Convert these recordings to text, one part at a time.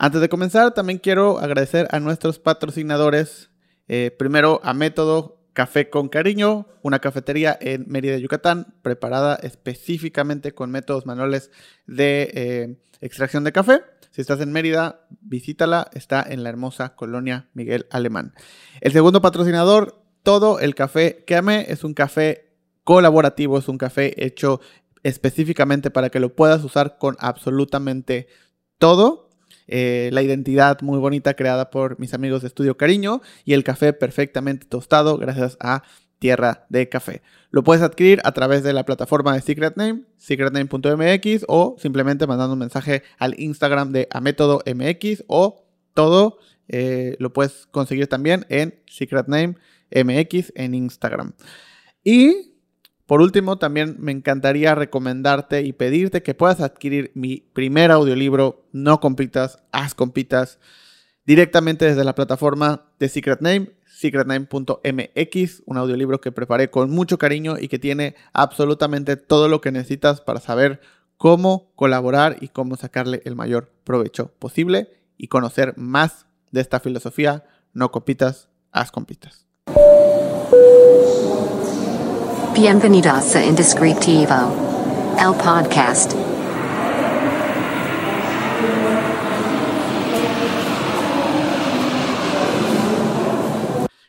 Antes de comenzar, también quiero agradecer a nuestros patrocinadores. Eh, primero a Método Café con Cariño, una cafetería en Mérida, Yucatán, preparada específicamente con métodos manuales de eh, extracción de café. Si estás en Mérida, visítala, está en la hermosa colonia Miguel Alemán. El segundo patrocinador, todo el café que amé, es un café colaborativo, es un café hecho específicamente para que lo puedas usar con absolutamente todo. Eh, la identidad muy bonita creada por mis amigos de Estudio Cariño y el café perfectamente tostado gracias a Tierra de Café. Lo puedes adquirir a través de la plataforma de Secret Name, secretname.mx o simplemente mandando un mensaje al Instagram de Amétodo MX o todo eh, lo puedes conseguir también en Secret Name MX en Instagram. Y por último, también me encantaría recomendarte y pedirte que puedas adquirir mi primer audiolibro, No Compitas, Haz Compitas, directamente desde la plataforma de Secret Name, secretname.mx, un audiolibro que preparé con mucho cariño y que tiene absolutamente todo lo que necesitas para saber cómo colaborar y cómo sacarle el mayor provecho posible y conocer más de esta filosofía, no compitas, haz compitas. Bienvenidos a Indescriptivo, el podcast.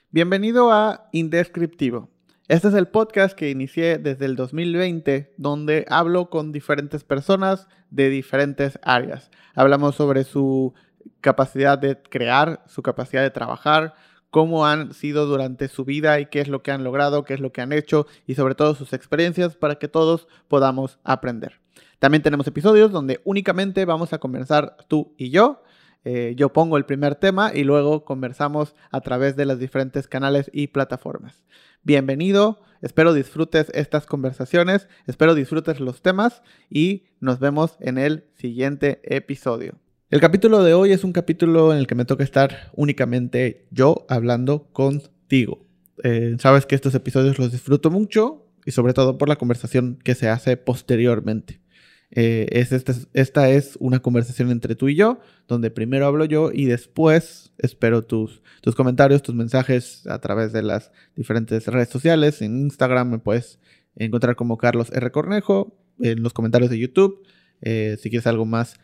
Bienvenido a Indescriptivo. Este es el podcast que inicié desde el 2020, donde hablo con diferentes personas de diferentes áreas. Hablamos sobre su capacidad de crear, su capacidad de trabajar, cómo han sido durante su vida y qué es lo que han logrado, qué es lo que han hecho y sobre todo sus experiencias para que todos podamos aprender. También tenemos episodios donde únicamente vamos a conversar tú y yo. Eh, yo pongo el primer tema y luego conversamos a través de los diferentes canales y plataformas. Bienvenido, espero disfrutes estas conversaciones, espero disfrutes los temas y nos vemos en el siguiente episodio. El capítulo de hoy es un capítulo en el que me toca estar únicamente yo hablando contigo. Eh, sabes que estos episodios los disfruto mucho y sobre todo por la conversación que se hace posteriormente. Eh, es esta, esta, es una conversación entre tú y yo, donde primero hablo yo y después espero tus, tus comentarios, tus mensajes a través de las diferentes redes sociales. En Instagram me puedes encontrar como Carlos R. Cornejo, en los comentarios de YouTube. Eh, si quieres algo más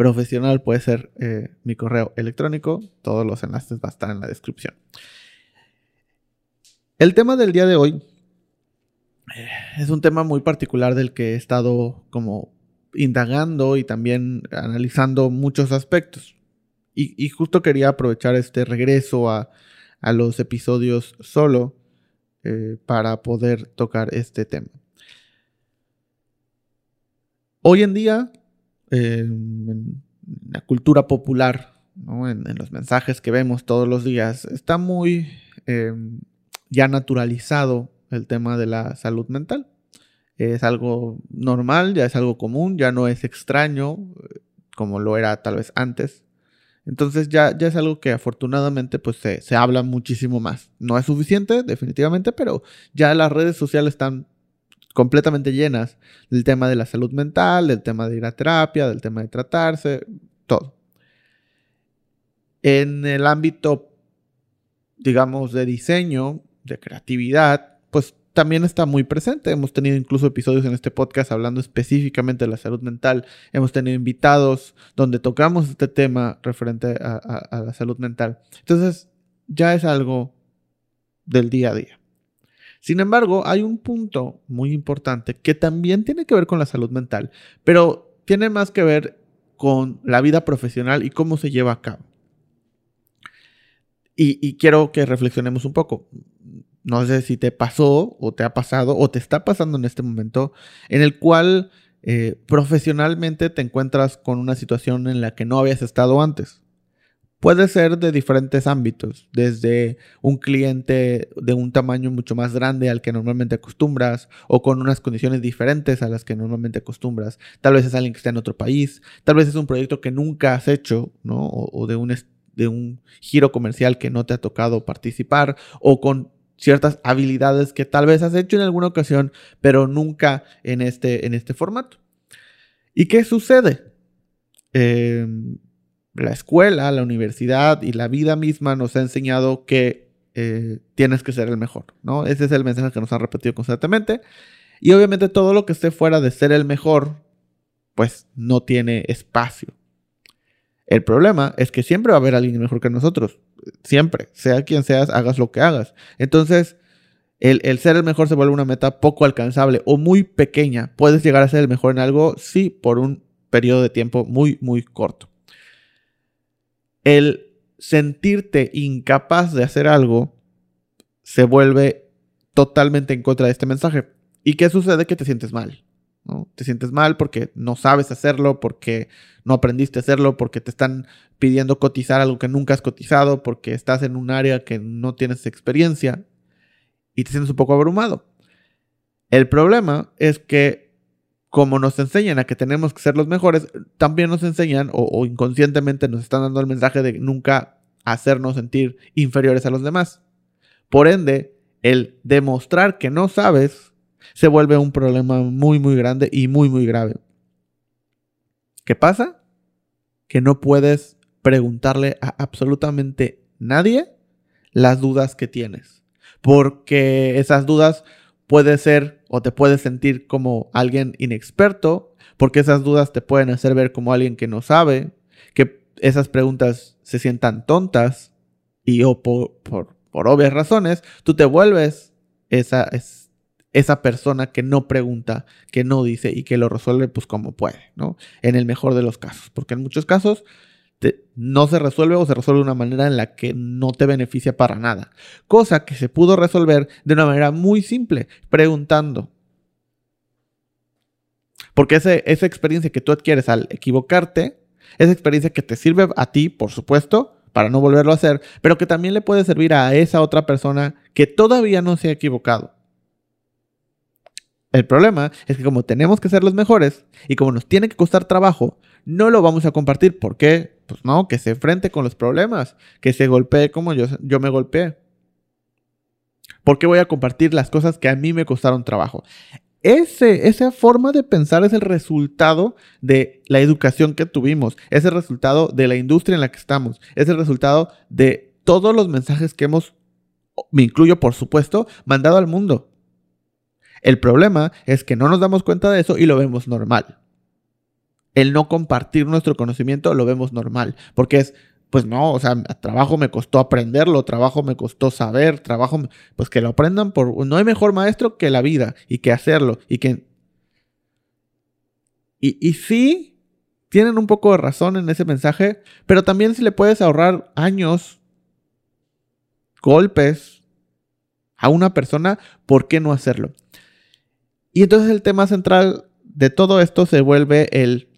profesional puede ser eh, mi correo electrónico. Todos los enlaces van a estar en la descripción. El tema del día de hoy eh, es un tema muy particular del que he estado como indagando y también analizando muchos aspectos. Y, justo quería aprovechar este regreso a, los episodios solo eh, para poder tocar este tema. Hoy en día en la cultura popular, en, los mensajes que vemos todos los días, está muy em, ya naturalizado el tema de la salud mental. Es algo normal, ya es algo común, ya no es extraño eh, como lo era tal vez antes. Entonces ya, ya es algo que afortunadamente pues se, se habla muchísimo más. No es suficiente, definitivamente, pero ya las redes sociales están completamente llenas del tema de la salud mental, del tema de ir a terapia, del tema de tratarse, todo. En el ámbito, digamos, de diseño, de creatividad, pues también está muy presente. Hemos tenido incluso episodios en este podcast hablando específicamente de la salud mental. Hemos tenido invitados donde tocamos este tema referente a, la salud mental. Entonces, ya es algo del día a día. Sin embargo, hay un punto muy importante que también tiene que ver con la salud mental, pero tiene más que ver con la vida profesional y cómo se lleva a cabo. Y, quiero que reflexionemos un poco. No sé si te pasó o te ha pasado o te está pasando en este momento en el cual eh, profesionalmente te encuentras con una situación en la que no habías estado antes. Puede ser de diferentes ámbitos, desde un cliente de un tamaño mucho más grande al que normalmente acostumbras o con unas condiciones diferentes a las que normalmente acostumbras. Tal vez es alguien que está en otro país, tal vez es un proyecto que nunca has hecho, ¿no? O, de, un, giro comercial que no te ha tocado participar o con ciertas habilidades que tal vez has hecho en alguna ocasión, pero nunca en este, en este formato. ¿Y qué sucede? Eh, la escuela, la universidad y la vida misma nos ha enseñado que eh, tienes que ser el mejor, ¿no? Ese es el mensaje que nos han repetido constantemente. Y obviamente todo lo que esté fuera de ser el mejor, pues no tiene espacio. El problema es que siempre va a haber alguien mejor que nosotros. Siempre. Sea quien seas, hagas lo que hagas. Entonces, el, el, ser el mejor se vuelve una meta poco alcanzable o muy pequeña. Puedes llegar a ser el mejor en algo, sí, por un periodo de tiempo muy, muy corto. El sentirte incapaz de hacer algo se vuelve totalmente en contra de este mensaje. ¿Y qué sucede? Que te sientes mal. Te sientes mal porque no sabes hacerlo, porque no aprendiste a hacerlo, porque te están pidiendo cotizar algo que nunca has cotizado, porque estás en un área que no tienes experiencia y te sientes un poco abrumado. El problema es que como nos enseñan a que tenemos que ser los mejores, también nos enseñan o, inconscientemente nos están dando el mensaje de nunca hacernos sentir inferiores a los demás. Por ende, el demostrar que no sabes se vuelve un problema muy, muy grande y muy, muy grave. ¿Qué pasa? Que no puedes preguntarle a absolutamente nadie las dudas que tienes. Porque esas dudas puede ser o te puedes sentir como alguien inexperto, porque esas dudas te pueden hacer ver como alguien que no sabe, que esas preguntas se sientan tontas y o por, por, por obvias razones, tú te vuelves esa, es, esa persona que no pregunta, que no dice y que lo resuelve pues como puede, ¿no? En el mejor de los casos, porque en muchos casos no se resuelve o se resuelve de una manera en la que no te beneficia para nada. Cosa que se pudo resolver de una manera muy simple, preguntando. Porque ese, esa experiencia que tú adquieres al equivocarte, esa experiencia que te sirve a ti, por supuesto, para no volverlo a hacer, pero que también le puede servir a esa otra persona que todavía no se ha equivocado. El problema es que como tenemos que ser los mejores y como nos tiene que costar trabajo, no lo vamos a compartir. ¿Por qué? Pues no, que se enfrente con los problemas, que se golpee como yo, yo me golpeé. ¿Por qué voy a compartir las cosas que a mí me costaron trabajo? Esa forma de pensar es el resultado de la educación que tuvimos, es el resultado de la industria en la que estamos, es el resultado de todos los mensajes que hemos, me incluyo por supuesto, mandado al mundo. El problema es que no nos damos cuenta de eso y lo vemos normal. El no compartir nuestro conocimiento lo vemos normal, porque es, pues no, o sea, trabajo me costó aprenderlo, trabajo me costó saber, trabajo, pues que lo aprendan por, no hay mejor maestro que la vida y que hacerlo y que... Y, y sí, tienen un poco de razón en ese mensaje, pero también si le puedes ahorrar años, golpes a una persona, ¿por qué no hacerlo? Y entonces el tema central de todo esto se vuelve el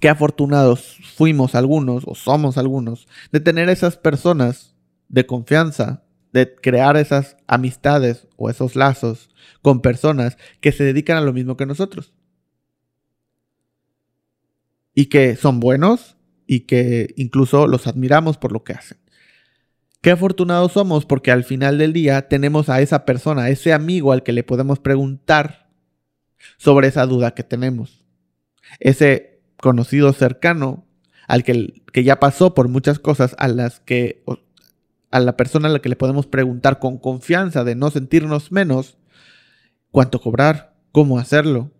qué afortunados fuimos algunos o somos algunos de tener esas personas de confianza, de crear esas amistades o esos lazos con personas que se dedican a lo mismo que nosotros. Y que son buenos y que incluso los admiramos por lo que hacen. Qué afortunados somos porque al final del día tenemos a esa persona, a ese amigo al que le podemos preguntar sobre esa duda que tenemos. Ese conocido cercano al que, que ya pasó por muchas cosas a las que a la persona a la que le podemos preguntar con confianza de no sentirnos menos cuánto cobrar, cómo hacerlo,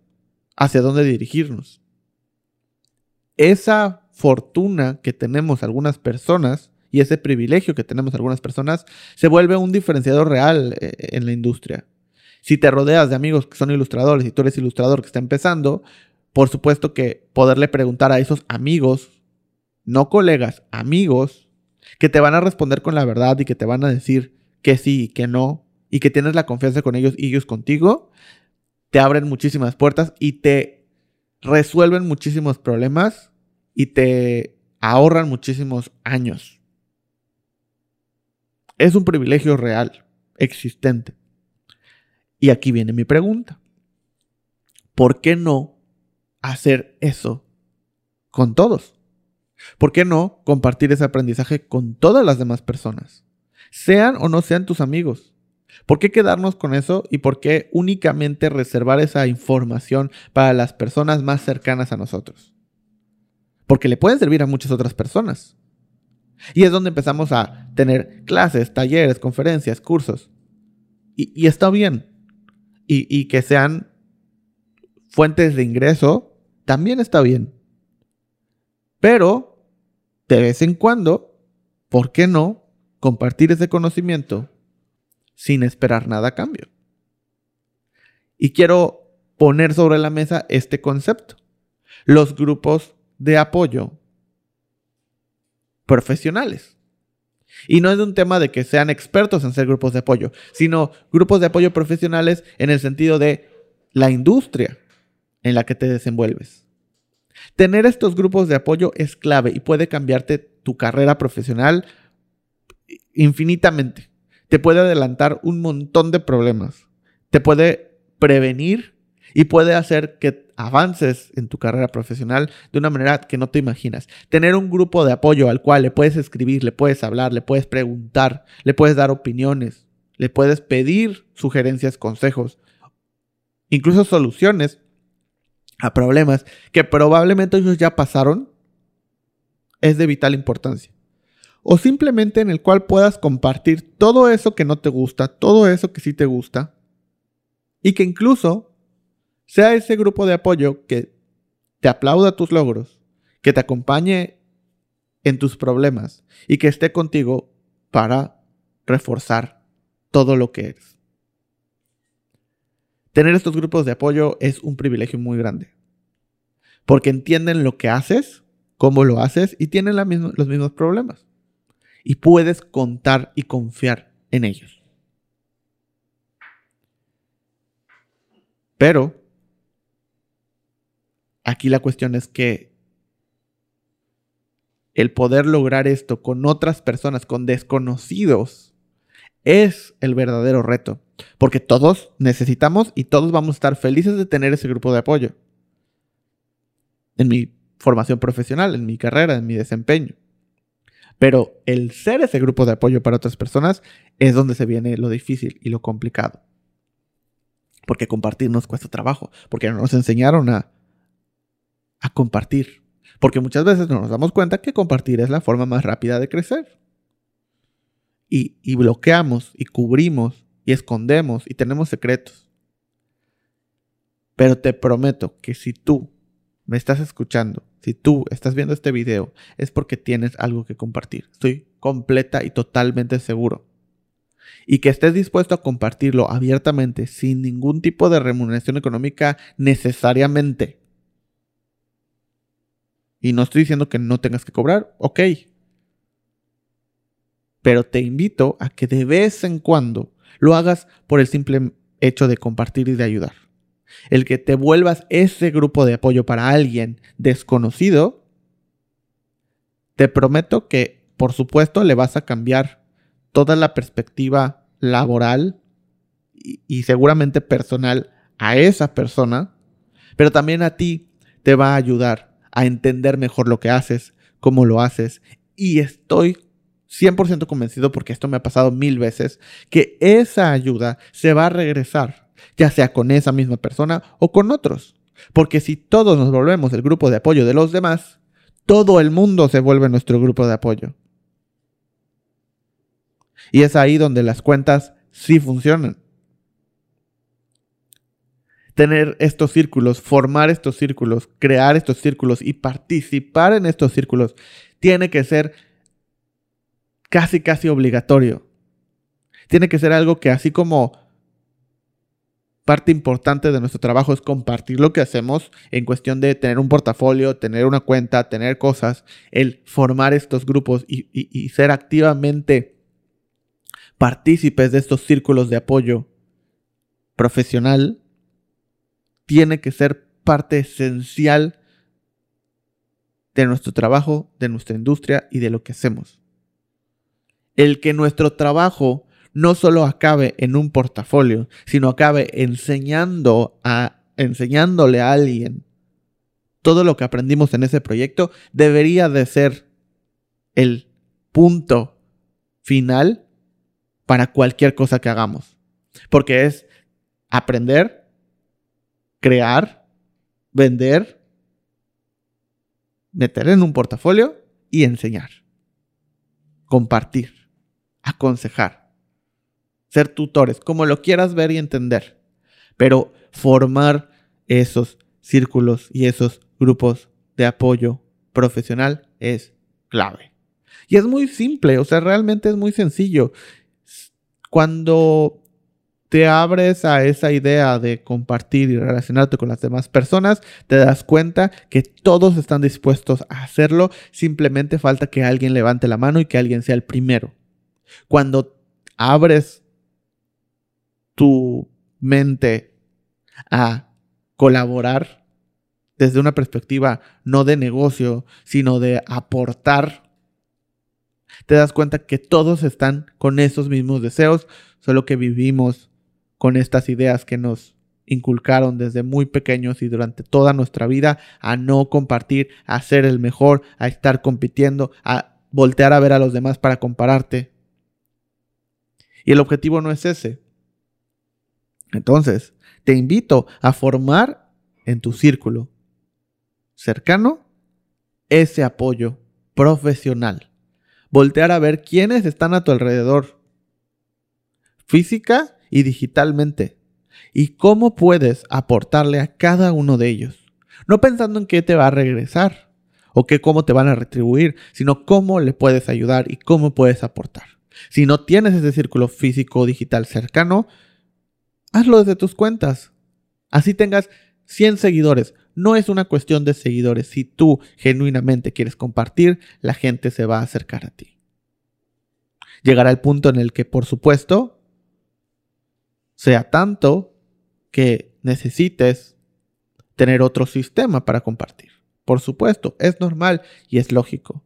hacia dónde dirigirnos. Esa fortuna que tenemos algunas personas y ese privilegio que tenemos algunas personas se vuelve un diferenciador real eh, en la industria. Si te rodeas de amigos que son ilustradores y tú eres ilustrador que está empezando, por supuesto que poderle preguntar a esos amigos, no colegas, amigos, que te van a responder con la verdad y que te van a decir que sí y que no, y que tienes la confianza con ellos y ellos contigo, te abren muchísimas puertas y te resuelven muchísimos problemas y te ahorran muchísimos años. Es un privilegio real, existente. Y aquí viene mi pregunta. ¿Por qué no hacer eso con todos? ¿Por qué no compartir ese aprendizaje con todas las demás personas? Sean o no sean tus amigos. ¿Por qué quedarnos con eso y por qué únicamente reservar esa información para las personas más cercanas a nosotros? porque le pueden servir a muchas otras personas. Y es donde empezamos a tener clases, talleres, conferencias, cursos. Y, está bien. y que sean fuentes de ingreso, también está bien. Pero, de vez en cuando, ¿por qué no compartir ese conocimiento sin esperar nada a cambio? Y quiero poner sobre la mesa este concepto. Los grupos de apoyo profesionales. Y no es un tema de que sean expertos en ser grupos de apoyo, sino grupos de apoyo profesionales en el sentido de la industria en la que te desenvuelves. Tener estos grupos de apoyo es clave y puede cambiarte tu carrera profesional infinitamente. Te puede adelantar un montón de problemas. Te puede prevenir y puede hacer que avances en tu carrera profesional de una manera que no te imaginas. Tener un grupo de apoyo al cual le puedes escribir, le puedes hablar, le puedes preguntar, le puedes dar opiniones, le puedes pedir sugerencias, consejos, incluso soluciones a problemas que probablemente ellos ya pasaron, es de vital importancia. O simplemente en el cual puedas compartir todo eso que no te gusta, todo eso que sí te gusta, y que incluso sea ese grupo de apoyo que te aplauda tus logros, que te acompañe en tus problemas y que esté contigo para reforzar todo lo que eres. Tener estos grupos de apoyo es un privilegio muy grande. Porque entienden lo que haces, cómo lo haces y tienen los mismos problemas. Y puedes contar y confiar en ellos. Pero aquí la cuestión es que el poder lograr esto con otras personas, con desconocidos, es el verdadero reto. Porque todos necesitamos y todos vamos a estar felices de tener ese grupo de apoyo. En mi formación profesional, en mi carrera, en mi desempeño. Pero el ser ese grupo de apoyo para otras personas es donde se viene lo difícil y lo complicado. Porque compartir nos cuesta trabajo. Porque no nos enseñaron a, a compartir. Porque muchas veces no nos damos cuenta que compartir es la forma más rápida de crecer. Y, y bloqueamos y cubrimos y escondemos y tenemos secretos. Pero te prometo que si tú me estás escuchando, si tú estás viendo este video, es porque tienes algo que compartir. Estoy completa y totalmente seguro. Y que estés dispuesto a compartirlo abiertamente, sin ningún tipo de remuneración económica necesariamente. Y no estoy diciendo que no tengas que cobrar, ok. Pero te invito a que de vez en cuando lo hagas por el simple hecho de compartir y de ayudar. El que te vuelvas ese grupo de apoyo para alguien desconocido, te prometo que, por supuesto, le vas a cambiar toda la perspectiva laboral y, seguramente personal a esa persona, pero también a ti te va a ayudar a entender mejor lo que haces, cómo lo haces, y estoy 100% convencido, porque esto me ha pasado mil veces, que esa ayuda se va a regresar, ya sea con esa misma persona o con otros. Porque si todos nos volvemos el grupo de apoyo de los demás, todo el mundo se vuelve nuestro grupo de apoyo. Y es ahí donde las cuentas sí funcionan. Tener estos círculos, formar estos círculos, crear estos círculos y participar en estos círculos tiene que ser casi, casi obligatorio. Tiene que ser algo que así como parte importante de nuestro trabajo es compartir lo que hacemos en cuestión de tener un portafolio, tener una cuenta, tener cosas, el formar estos grupos y, y ser activamente partícipes de estos círculos de apoyo profesional, tiene que ser parte esencial de nuestro trabajo, de nuestra industria y de lo que hacemos el que nuestro trabajo no solo acabe en un portafolio, sino acabe enseñando a, enseñándole a alguien todo lo que aprendimos en ese proyecto, debería de ser el punto final para cualquier cosa que hagamos. Porque es aprender, crear, vender meter en un portafolio y enseñar. Compartir, aconsejar, ser tutores, como lo quieras ver y entender. Pero formar esos círculos y esos grupos de apoyo profesional es clave. Y es muy simple, o sea, realmente es muy sencillo. Cuando te abres a esa idea de compartir y relacionarte con las demás personas, te das cuenta que todos están dispuestos a hacerlo, simplemente falta que alguien levante la mano y que alguien sea el primero. Cuando abres tu mente a colaborar desde una perspectiva no de negocio, sino de aportar, te das cuenta que todos están con esos mismos deseos, solo que vivimos con estas ideas que nos inculcaron desde muy pequeños y durante toda nuestra vida a no compartir, a ser el mejor, a estar compitiendo, a voltear a ver a los demás para compararte. Y el objetivo no es ese. Entonces, te invito a formar en tu círculo cercano ese apoyo profesional. Voltear a ver quiénes están a tu alrededor, física y digitalmente, y cómo puedes aportarle a cada uno de ellos. No pensando en qué te va a regresar o qué cómo te van a retribuir, sino cómo le puedes ayudar y cómo puedes aportar. Si no tienes ese círculo físico o digital cercano, hazlo desde tus cuentas. Así tengas 100 seguidores. No es una cuestión de seguidores. Si tú genuinamente quieres compartir, la gente se va a acercar a ti. Llegará el punto en el que, por supuesto, sea tanto que necesites tener otro sistema para compartir. Por supuesto, es normal y es lógico.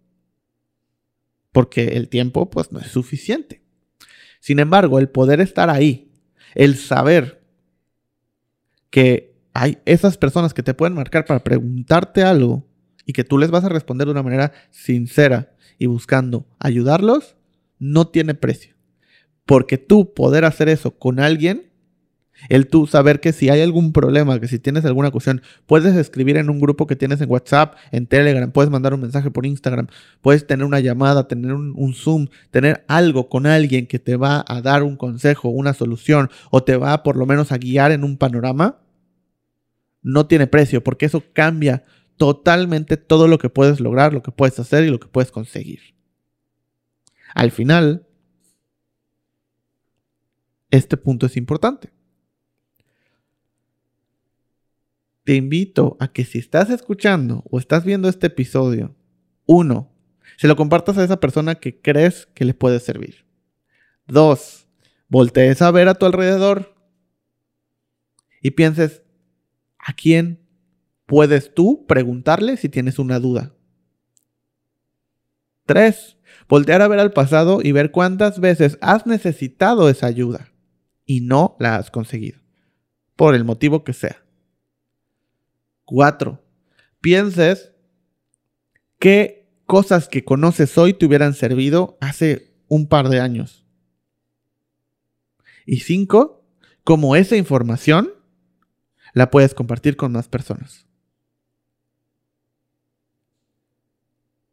Porque el tiempo pues no es suficiente. Sin embargo, el poder estar ahí, el saber que hay esas personas que te pueden marcar para preguntarte algo y que tú les vas a responder de una manera sincera y buscando ayudarlos, no tiene precio. Porque tú poder hacer eso con alguien, el tú saber que si hay algún problema, que si tienes alguna cuestión, puedes escribir en un grupo que tienes en WhatsApp, en Telegram, puedes mandar un mensaje por Instagram, puedes tener una llamada, tener un, un, Zoom, tener algo con alguien que te va a dar un consejo, una solución, o te va por lo menos a guiar en un panorama, no tiene precio, porque eso cambia totalmente todo lo que puedes lograr, lo que puedes hacer y lo que puedes conseguir. Al final, este punto es importante. Te invito a que si estás escuchando o estás viendo este episodio, uno, se lo compartas a esa persona que crees que le puede servir. Dos, voltees a ver a tu alrededor y pienses, ¿a quién puedes tú preguntarle si tienes una duda? Tres, voltear a ver al pasado y ver cuántas veces has necesitado esa ayuda y no la has conseguido, por el motivo que sea. Cuatro, pienses qué cosas que conoces hoy te hubieran servido hace un par de años. Y cinco, cómo esa información la puedes compartir con más personas.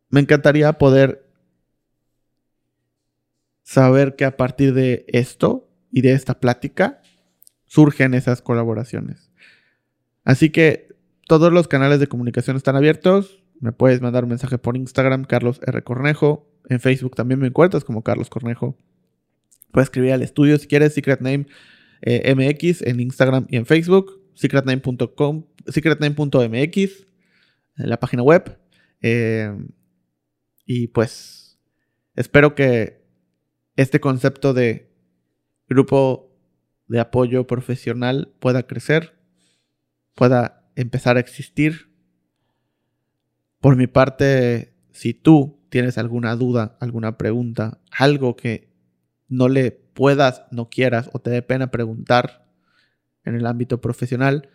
Me encantaría poder saber que a partir de esto y de esta plática surgen esas colaboraciones. Así que todos los canales de comunicación están abiertos. Me puedes mandar un mensaje por Instagram, Carlos R. Cornejo. En Facebook también me encuentras como Carlos Cornejo. Puedes escribir al estudio si quieres, Secret Name eh, MX en Instagram y en Facebook. Secretname.com, secretname.mx, en la página web. Eh, y pues espero que este concepto de grupo de apoyo profesional pueda crecer, pueda empezar a existir. Por mi parte, si tú tienes alguna duda, alguna pregunta, algo que no le puedas, no quieras o te dé pena preguntar en el ámbito profesional,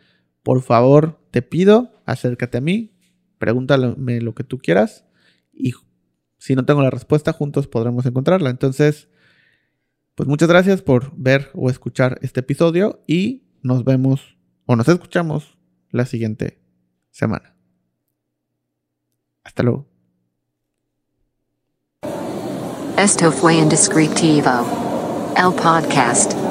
por favor, te pido, acércate a mí, pregúntame lo que tú quieras y si no tengo la respuesta, juntos podremos encontrarla. Entonces, pues muchas gracias por ver o escuchar este episodio y nos vemos o nos escuchamos la siguiente semana. Hasta luego. Esto fue Indescriptivo. El podcast.